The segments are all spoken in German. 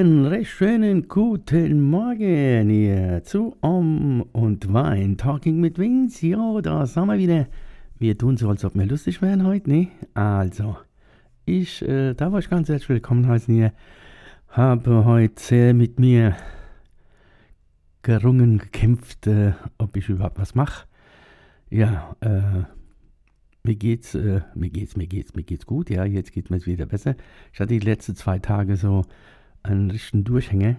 Lieben, recht schönen guten Morgen hier zu Om und Wein. Talking mit Vince. Ja, da sind wir wieder. Wir tun so, als ob wir lustig wären heute, ne? Also, ich äh, darf euch ganz herzlich willkommen heißen hier. Habe heute sehr mit mir gerungen, gekämpft, äh, ob ich überhaupt was mache. Ja, äh, mir geht's, äh, mir geht's, mir geht's, mir geht's gut. Ja, jetzt geht mir's wieder besser. Ich hatte die letzten zwei Tage so einen richtigen Durchhänger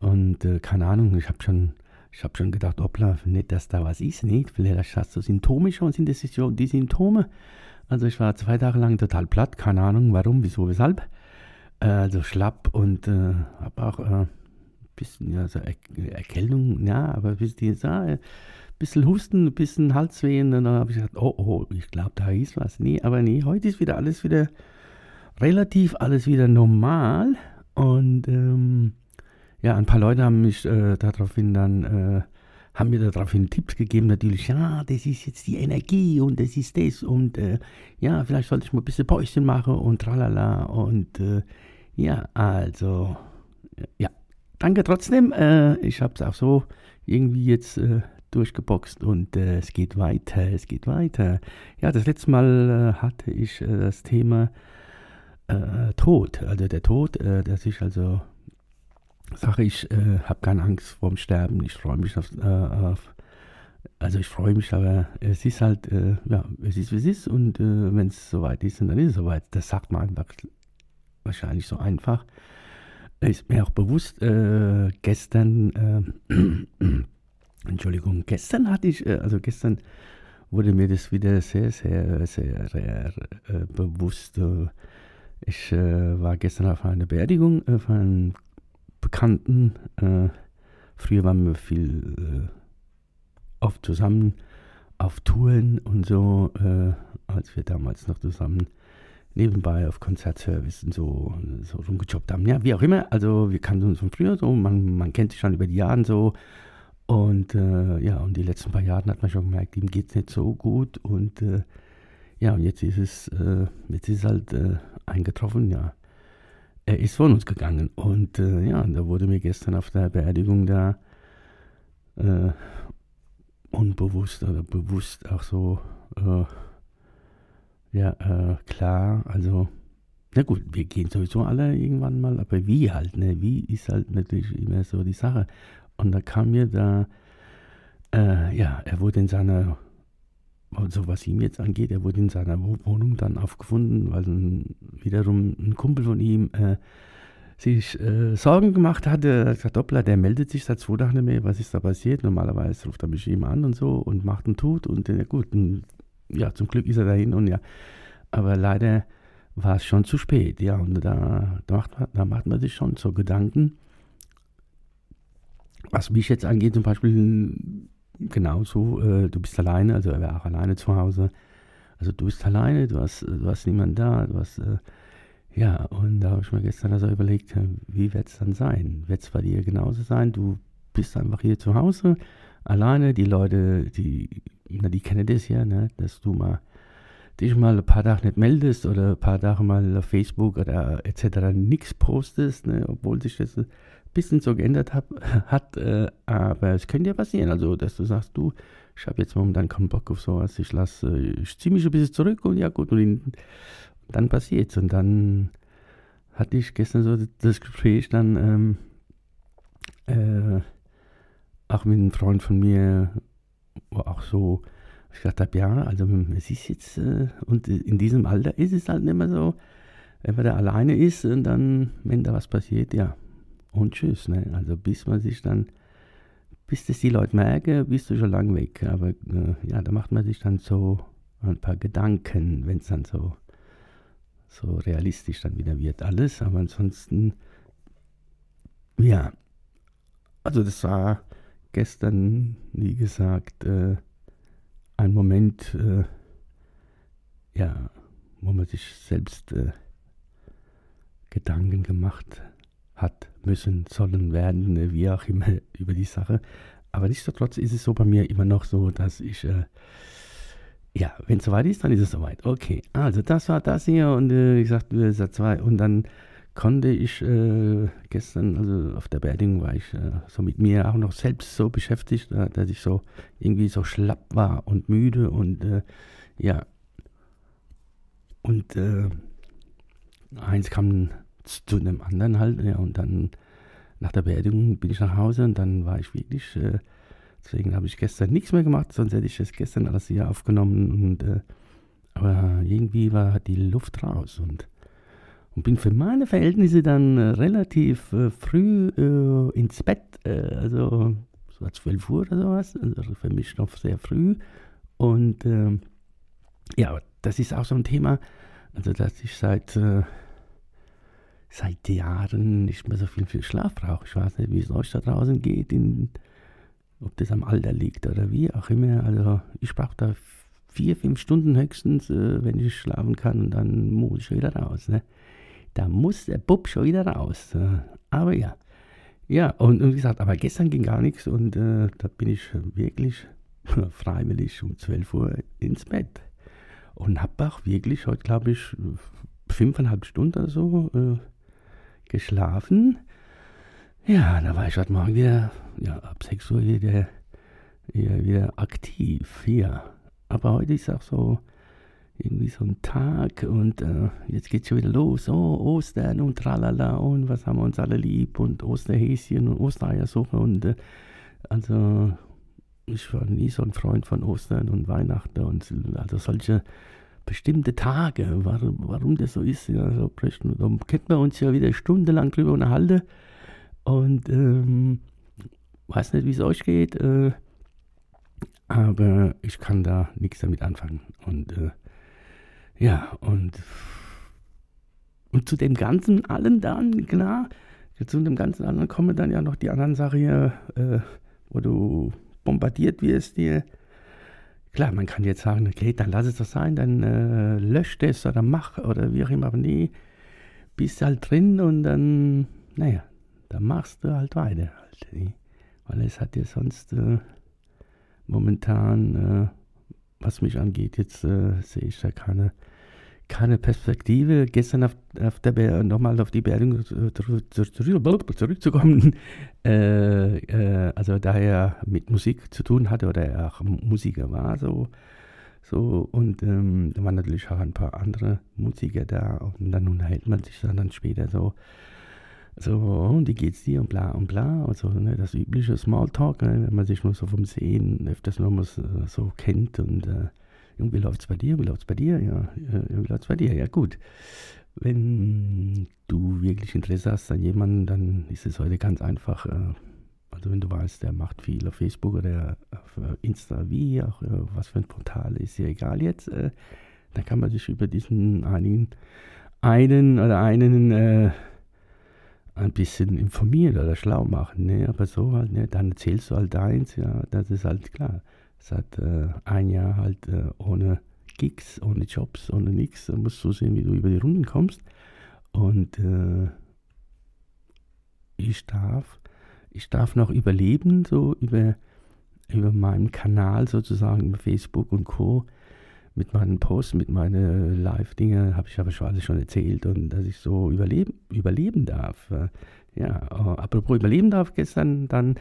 und äh, keine Ahnung, ich habe schon, habe schon gedacht, hoppla, nicht, dass da was ist, nicht? Vielleicht hast du Symptome schon, sind das so die Symptome? Also ich war zwei Tage lang total platt, keine Ahnung, warum, wieso, weshalb. Äh, also schlapp und äh, habe auch äh, bisschen, ja, so er Erkältung, ja, aber ein bisschen, ja, bisschen Husten, ein bisschen Halswehen. Und dann habe ich gesagt, oh, oh, ich glaube, da ist was. Nee, aber nee, heute ist wieder alles wieder relativ, alles wieder normal. Und ähm, ja, ein paar Leute haben mich äh, daraufhin dann, äh, haben mir daraufhin Tipps gegeben, natürlich, ja, das ist jetzt die Energie und das ist das und äh, ja, vielleicht sollte ich mal ein bisschen Päuschen machen und tralala und äh, ja, also, ja, danke trotzdem. Äh, ich habe es auch so irgendwie jetzt äh, durchgeboxt und es geht weiter, es geht weiter. Ja, das letzte Mal hatte ich das Thema äh, Tod, also der Tod, äh, dass ich also sage, ich äh, habe keine Angst vorm Sterben, ich freue mich auf, auf, also ich freue mich, aber es ist halt, ja, es ist wie es ist und wenn es soweit ist, dann ist es soweit. Das sagt man einfach wahrscheinlich so einfach. Ist mir auch bewusst, gestern Entschuldigung, gestern hatte ich, äh, also gestern wurde mir das wieder sehr, sehr, sehr, sehr äh, bewusst. Ich äh, war gestern auf einer Beerdigung äh, von einem Bekannten. Äh, früher waren wir viel äh, oft zusammen auf Touren und so, als wir damals noch zusammen nebenbei auf Konzertservice und so, so rumgejobbt haben. Ja, wie auch immer, also wir kannten uns von früher so, man, man kennt sich schon über die Jahre so und äh, ja, und die letzten paar Jahre hat man schon gemerkt, ihm geht es nicht so gut. Und äh, ja, und jetzt ist es, äh, jetzt ist halt äh, eingetroffen, ja. Er ist von uns gegangen. Und äh, ja, da wurde mir gestern auf der Beerdigung da äh, unbewusst oder bewusst auch so, ja, klar, also na gut, wir gehen sowieso alle irgendwann mal, aber wie halt, ne? Wie ist halt natürlich immer so die Sache. Und da kam mir da, äh, ja, er wurde in seiner, also was ihm jetzt angeht, er wurde in seiner Wohnung dann aufgefunden, weil ein, wiederum ein Kumpel von ihm äh, sich äh, Sorgen gemacht hatte. Er hat gesagt, Doppler, der meldet sich seit zwei Tagen nicht mehr, was ist da passiert? Normalerweise ruft er mich immer an und so und macht und tut und ja gut, und, ja, zum Glück ist er dahin und ja, aber leider war es schon zu spät, ja, und da, da, macht, da macht man sich schon so Gedanken, was mich jetzt angeht, zum Beispiel genauso, äh, du bist alleine, also er wäre auch alleine zu Hause. Also du bist alleine, du hast, du hast niemanden da, du hast, äh, ja, und da habe ich mir gestern also überlegt, wie wird es dann sein? Wird es bei dir genauso sein? Du bist einfach hier zu Hause, alleine, die Leute, die, na, die kennen das ja, ne, dass du mal dich mal ein paar Tage nicht meldest oder ein paar Tage mal auf Facebook oder etc. nichts postest, ne, obwohl sich das bisschen so geändert hab, hat, äh, aber es könnte ja passieren. Also, dass du sagst, du, ich habe jetzt momentan keinen Bock auf sowas, ich lasse, ich ziehe mich ein bisschen zurück und ja gut, und, dann passiert's. Und dann hatte ich gestern so das Gespräch dann ähm, äh, auch mit einem Freund von mir, wo auch so, ich gedacht habe, ja, also es ist jetzt, äh, und in diesem Alter ist es halt nicht mehr so, wenn man da alleine ist und dann, wenn da was passiert, ja, und tschüss. Ne? Also bis man sich dann, bis das die Leute merken, bist du schon lang weg. Aber äh, ja, da macht man sich dann so ein paar Gedanken, wenn es dann so, so realistisch dann wieder wird alles. Aber ansonsten, ja, also das war gestern, wie gesagt, äh, ein Moment, äh, ja, wo man sich selbst äh, Gedanken gemacht hat, müssen, sollen, werden, äh, wie auch immer über die Sache. Aber nichtsdestotrotz ist es so bei mir immer noch so, dass ich, äh, ja, wenn es soweit ist, dann ist es soweit. Okay, also das war das hier und äh, ich sagte, Satz zwei und dann konnte ich äh, gestern, also auf der Beerdigung war ich äh, so mit mir auch noch selbst so beschäftigt, äh, dass ich so irgendwie so schlapp war und müde und äh, ja. Und äh, eins kam zu einem anderen halt, ja, und dann nach der Beerdigung bin ich nach Hause und dann war ich wirklich, äh, deswegen habe ich gestern nichts mehr gemacht, sonst hätte ich das gestern alles hier aufgenommen und aber irgendwie war die Luft raus und und bin für meine Verhältnisse dann äh, relativ äh, früh äh, ins Bett, äh, also so 12 Uhr oder sowas, also für mich noch sehr früh. Und ähm, ja, das ist auch so ein Thema, also dass ich seit, äh, seit Jahren nicht mehr so viel, viel Schlaf brauche. Ich weiß nicht, wie es euch da draußen geht, in, ob das am Alter liegt oder wie auch immer. Also ich brauche da vier, fünf Stunden höchstens, äh, wenn ich schlafen kann und dann muss ich wieder raus. Ne? da muss der Bub schon wieder raus. Aber ja. Ja, und, und wie gesagt, aber gestern ging gar nichts und äh, da bin ich wirklich freiwillig um 12 Uhr ins Bett. Und habe auch wirklich heute, glaube ich, fünfeinhalb Stunden oder so äh, geschlafen. Ja, da war ich heute Morgen wieder, ja, ab 6 Uhr wieder, wieder, wieder aktiv. Ja. Aber heute ist auch so, irgendwie so ein Tag und äh, jetzt geht's schon wieder los. Oh, Ostern und tralala und was haben wir uns alle lieb und Osterhäschen und Ostereiersuche und äh, also ich war nie so ein Freund von Ostern und Weihnachten und also solche bestimmte Tage, warum, warum das so ist, ja, so da könnten wir uns ja wieder stundenlang drüber unterhalten und ähm, weiß nicht, wie es euch geht, äh, aber ich kann da nichts damit anfangen. Und äh, ja, und, und zu dem ganzen allen dann, klar, zu dem ganzen anderen kommen dann ja noch die anderen Sachen hier, äh, wo du bombardiert wirst hier. Klar, man kann jetzt sagen, okay, dann lass es doch sein, dann äh, lösch das oder mach oder wie auch immer, aber nee, bist halt drin und dann, naja, dann machst du halt weiter. Halt, weil es hat dir sonst äh, momentan äh, was mich angeht, jetzt äh, sehe ich da keine, keine Perspektive. Gestern auf, auf der nochmal auf die Beerdigung zurückzukommen, äh, äh, also da er mit Musik zu tun hatte oder er auch Musiker war, so, so und ähm, da waren natürlich auch ein paar andere Musiker da und dann unterhält man sich dann, später so so, und wie geht's dir und bla und bla. Also ne, das übliche Smalltalk, ne, wenn man sich nur so vom Sehen öfters nur mal so, so kennt und äh, wie läuft's bei dir, wie läuft's bei dir, ja, wie läuft's bei dir, ja gut. Wenn du wirklich Interesse hast an jemanden, dann ist es heute ganz einfach. Äh, also wenn du weißt, der macht viel auf Facebook oder auf äh, Insta, wie auch äh, was für ein Portal, ist ja egal jetzt, dann kann man sich über diesen einen, einen oder einen äh, ein bisschen informieren oder schlau machen. Ne? Aber so halt, ne? dann erzählst du halt eins, ja, das ist halt klar. Seit äh, ein Jahr halt äh, ohne Gigs, ohne Jobs, ohne nichts. Da musst du sehen, wie du über die Runden kommst. Und äh, ich darf, ich darf noch überleben, so über, über meinen Kanal sozusagen, über Facebook und Co mit meinen Posts, mit meinen Live-Dinge, habe ich aber schon alles schon erzählt und dass ich so überleben, überleben darf. Ja, äh, apropos überleben darf, gestern dann,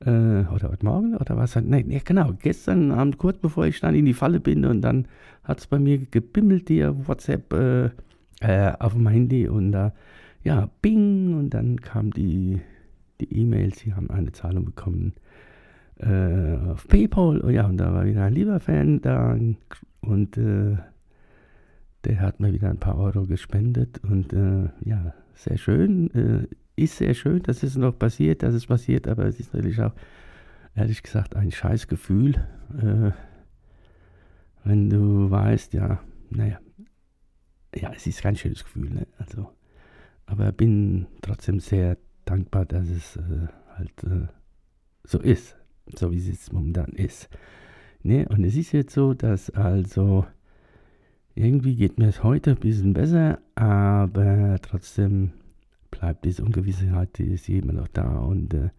äh, oder heute Morgen, oder was? Nein, nee, genau, gestern Abend, kurz bevor ich dann in die Falle bin und dann hat es bei mir gebimmelt, der WhatsApp äh, äh, auf dem Handy und da, ja, bing, und dann kam die E-Mails, sie haben eine Zahlung bekommen äh, auf PayPal. Oh ja, und da war wieder ein lieber Fan da und äh, der hat mir wieder ein paar Euro gespendet und äh, ja, sehr schön. Ist sehr schön, dass es noch passiert, dass es passiert, aber es ist natürlich auch, ehrlich gesagt, ein scheiß Gefühl, äh, wenn du weißt, ja, naja, ja, es ist kein schönes Gefühl, ne? also, aber bin trotzdem sehr dankbar, dass es äh, halt äh, so ist. so wie es jetzt momentan ist. Ne? Und es ist jetzt so, dass also irgendwie geht mir es heute ein bisschen besser, aber trotzdem bleibt diese Ungewissheit, die ist immer noch da und äh,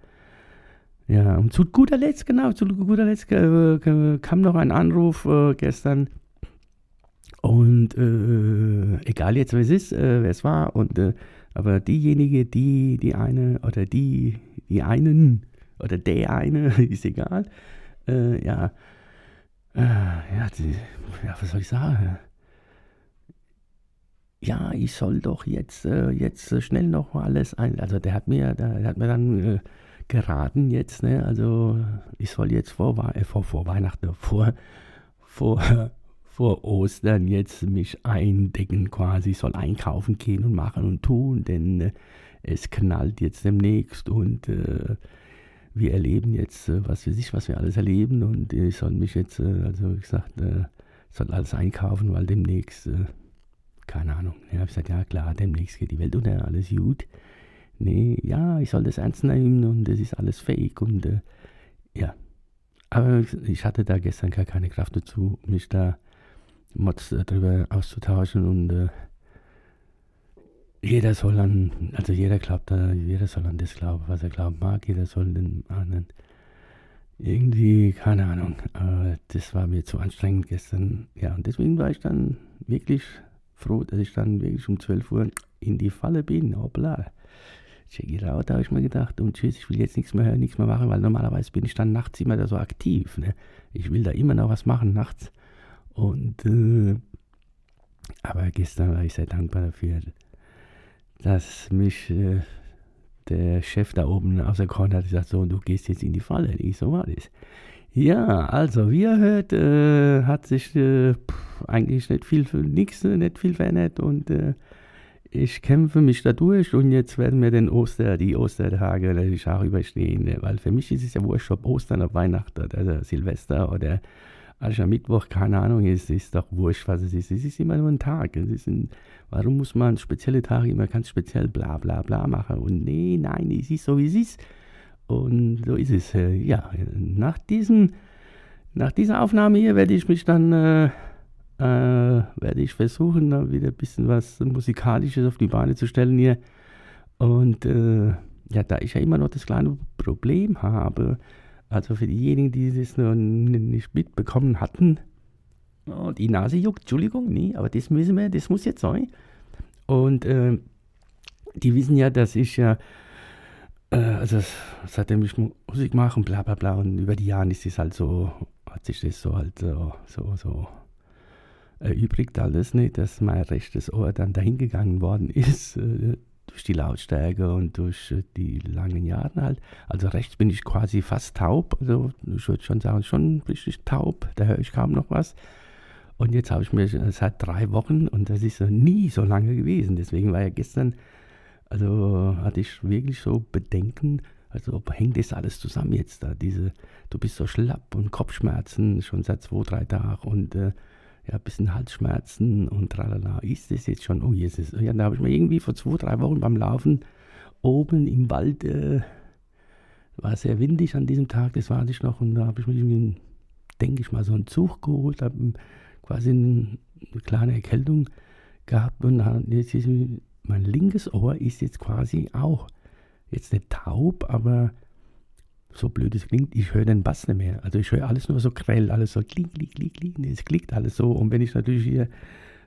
ja, und zu guter Letzt, genau, zu guter Letzt äh, kam noch ein Anruf äh, gestern und äh, egal jetzt, wer es ist, äh, wer es war, und äh, aber diejenige, die, die eine oder die, die einen oder der eine, ist egal, äh, ja, ja, die, ja, was soll ich sagen? Ja, ich soll doch jetzt, jetzt schnell noch alles ein, also der hat mir, der, hat mir dann geraten jetzt, ne? Also ich soll jetzt vor, äh, vor, vor Weihnachten, vor, vor, vor Ostern jetzt mich eindecken quasi, ich soll einkaufen gehen und machen und tun, denn äh, es knallt jetzt demnächst und äh, wir erleben jetzt, äh, was für sich, was wir alles erleben und ich soll mich jetzt, äh, also wie gesagt, äh, soll alles einkaufen, weil demnächst, keine Ahnung, ja, ich gesagt, ja klar, demnächst geht die Welt unter, alles gut nee, ja, ich soll das ernst nehmen und das ist alles fake und äh, ja. Aber ich hatte da gestern gar keine Kraft dazu, mich da Mods äh, darüber auszutauschen und äh, jeder soll an, also jeder glaubt da, jeder soll an das glauben, was er glauben mag, jeder soll den anderen irgendwie, keine Ahnung, aber das war mir zu anstrengend gestern. Ja, und deswegen war ich dann wirklich froh, dass ich dann wirklich um 12 Uhr in die Falle bin. Hoppla check it out, habe ich mir gedacht. Und tschüss, ich will jetzt nichts mehr hören, nichts mehr machen, weil normalerweise bin ich dann nachts immer da so aktiv. Ne? Ich will da immer noch was machen nachts. Und, äh, aber gestern war ich sehr dankbar dafür, dass mich äh, der Chef da oben aus der Korn hat gesagt, so, du gehst jetzt in die Falle. Ich so war das. Ja, also wie ihr hört, äh, hat sich äh, eigentlich nicht viel, nichts, nicht viel verändert und äh, ich kämpfe mich da durch und jetzt werden wir den Oster, die Ostertage die Schar überstehen. Ne? Weil für mich ist es ja wurscht, ob Ostern, ob Weihnachten oder Silvester oder Aschermittwoch, keine Ahnung, es ist doch wurscht, was es ist. Es ist immer nur ein Tag. Es ist ein, warum muss man spezielle Tage immer ganz speziell bla bla bla machen? Und nee, nein, es ist so, wie es ist. Und so ist es. Äh, ja, nach, diesem, nach dieser Aufnahme hier werde ich mich dann... Äh, äh, werde ich versuchen, da wieder ein bisschen was Musikalisches auf die Beine zu stellen hier. Und äh, ja, da ich ja immer noch das kleine Problem habe, also für diejenigen, die das noch nicht mitbekommen hatten, oh, die Nase juckt, Entschuldigung, nee, aber das müssen wir, das muss jetzt sein. Und äh, die wissen ja, dass ich ja, also seitdem ich Musik mache und bla bla bla, und über die Jahre ist es halt so, hat sich das so halt so, so, so erübrigt alles nicht, dass mein rechtes Ohr dann dahingegangen worden ist, äh, durch die Lautstärke und durch äh, die langen Jahre halt. Also rechts bin ich quasi fast taub, also ich würde schon sagen, schon richtig taub, da höre ich kaum noch was. Und jetzt habe ich mir seit drei Wochen, und das ist so nie so lange gewesen, deswegen war ja gestern, also hatte ich wirklich so Bedenken, also hängt das alles zusammen jetzt da, diese, du bist so schlapp und Kopfschmerzen schon seit zwei, drei Tagen und äh, ja, ein bisschen Halsschmerzen und tralala. Ist das jetzt schon? Oh, Jesus. Ja, da habe ich mir irgendwie vor zwei, drei Wochen beim Laufen oben im Wald, äh, war sehr windig an diesem Tag, das war ich noch, und da habe ich mir irgendwie, denke ich mal, so einen Zug geholt, habe quasi eine, eine kleine Erkältung gehabt und jetzt ist mein linkes Ohr ist jetzt quasi auch jetzt nicht taub, aber so blöd es klingt, ich höre den Bass nicht mehr. Also ich höre alles nur so grell, alles so klick, klick, klick, klick. Es klickt alles so. Und wenn ich natürlich hier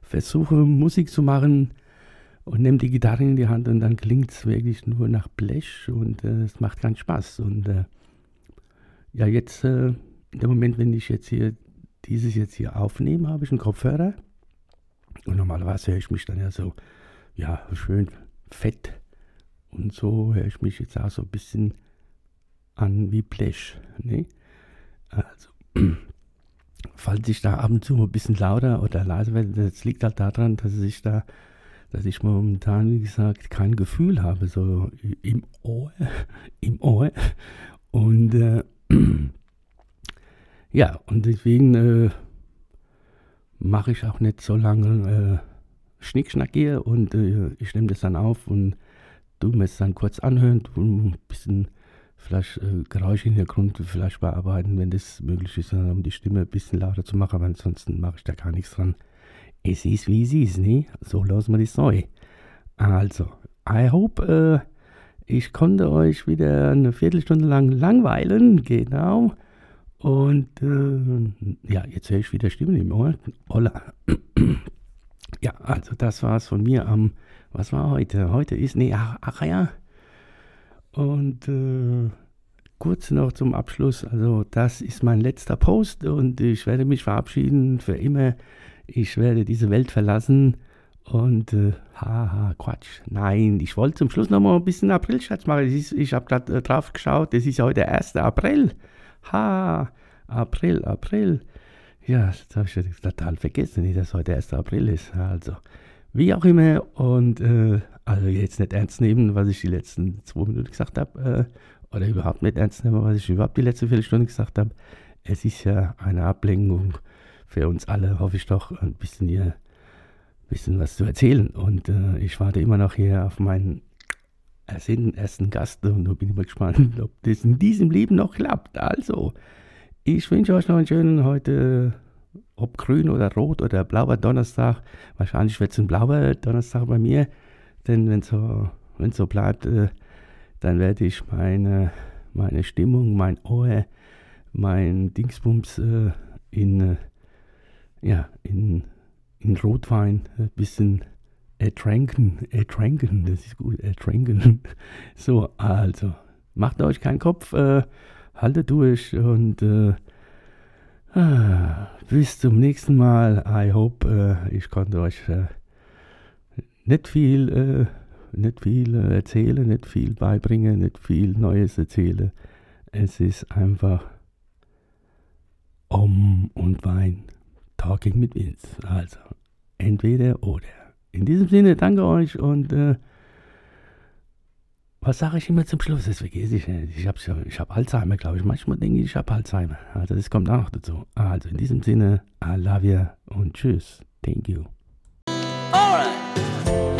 versuche, Musik zu machen und nehme die Gitarre in die Hand und dann klingt es wirklich nur nach Blech und äh, es macht keinen Spaß. Und äh, ja, jetzt, äh, in dem Moment, wenn ich jetzt hier dieses jetzt hier aufnehme, habe ich einen Kopfhörer. Und normalerweise höre ich mich dann ja so, ja, schön fett. Und so höre ich mich jetzt auch so ein bisschen an wie Blech. Ne? Also, falls ich da ab und zu ein bisschen lauter oder leiser werde, das liegt halt daran, dass ich da, dass ich momentan, wie gesagt, kein Gefühl habe, so im Ohr, im Ohr. Und äh, ja, und deswegen äh, mache ich auch nicht so lange äh, Schnickschnack hier und äh, ich nehme das dann auf und du es dann kurz anhören, du ein bisschen vielleicht äh, Geräusche der Grund vielleicht bearbeiten, wenn das möglich ist, um die Stimme ein bisschen lauter zu machen, aber ansonsten mache ich da gar nichts dran. Es ist wie es ist, ne? So lassen wir das neu. Also, I hope, äh, ich konnte euch wieder eine Viertelstunde lang langweilen, genau. Und äh, ja, jetzt höre ich wieder Stimmen im Ohr. Holla. Ja, also das war es von mir am, was war heute? Heute ist, nee, ach, ach ja. Und äh, kurz noch zum Abschluss, also das ist mein letzter Post und ich werde mich verabschieden für immer. Ich werde diese Welt verlassen und äh, haha, Quatsch. Nein, ich wollte zum Schluss noch mal ein bisschen April-Schatz machen. Ist, ich habe gerade äh, drauf geschaut, es ist heute der 1. April. Ha, April, April. Ja, das habe ich total vergessen, dass heute der 1. April ist. Also, wie auch immer. Und äh, also jetzt nicht ernst nehmen, was ich die letzten zwei Minuten gesagt habe. Äh, oder überhaupt nicht ernst nehmen, was ich überhaupt die letzte Viertelstunde gesagt habe. Es ist ja eine Ablenkung für uns alle, hoffe ich doch, ein bisschen hier bisschen was zu erzählen. Und äh, ich warte immer noch hier auf meinen ersten Gast und da bin ich mal gespannt, ob das in diesem Leben noch klappt. Also, ich wünsche euch noch einen schönen heute, ob grün oder rot oder blauer Donnerstag. Wahrscheinlich wird es ein blauer Donnerstag bei mir, denn wenn es so, so bleibt, äh, dann werde ich meine, meine Stimmung, mein Ohr, mein Dingsbums äh, in, äh, ja, in in Rotwein ein bisschen ertränken, ertränken, das ist gut, ertränken. So, also, macht euch keinen Kopf, äh, haltet durch und äh, ah, bis zum nächsten Mal. I hope, äh, ich konnte euch äh, nicht viel, äh, nicht viel äh, erzählen, nicht viel beibringen, nicht viel Neues erzählen. Es ist einfach Om und Wein. Talking mit Vince. Also, entweder oder. In diesem Sinne, danke euch und äh, was sage ich immer zum Schluss? Das vergesse ich nicht. Ich habe ich hab Alzheimer, glaube ich. Manchmal denke ich, ich habe Alzheimer. Also das kommt auch noch dazu. Also in diesem Sinne, I love you und tschüss. Thank you. Alright.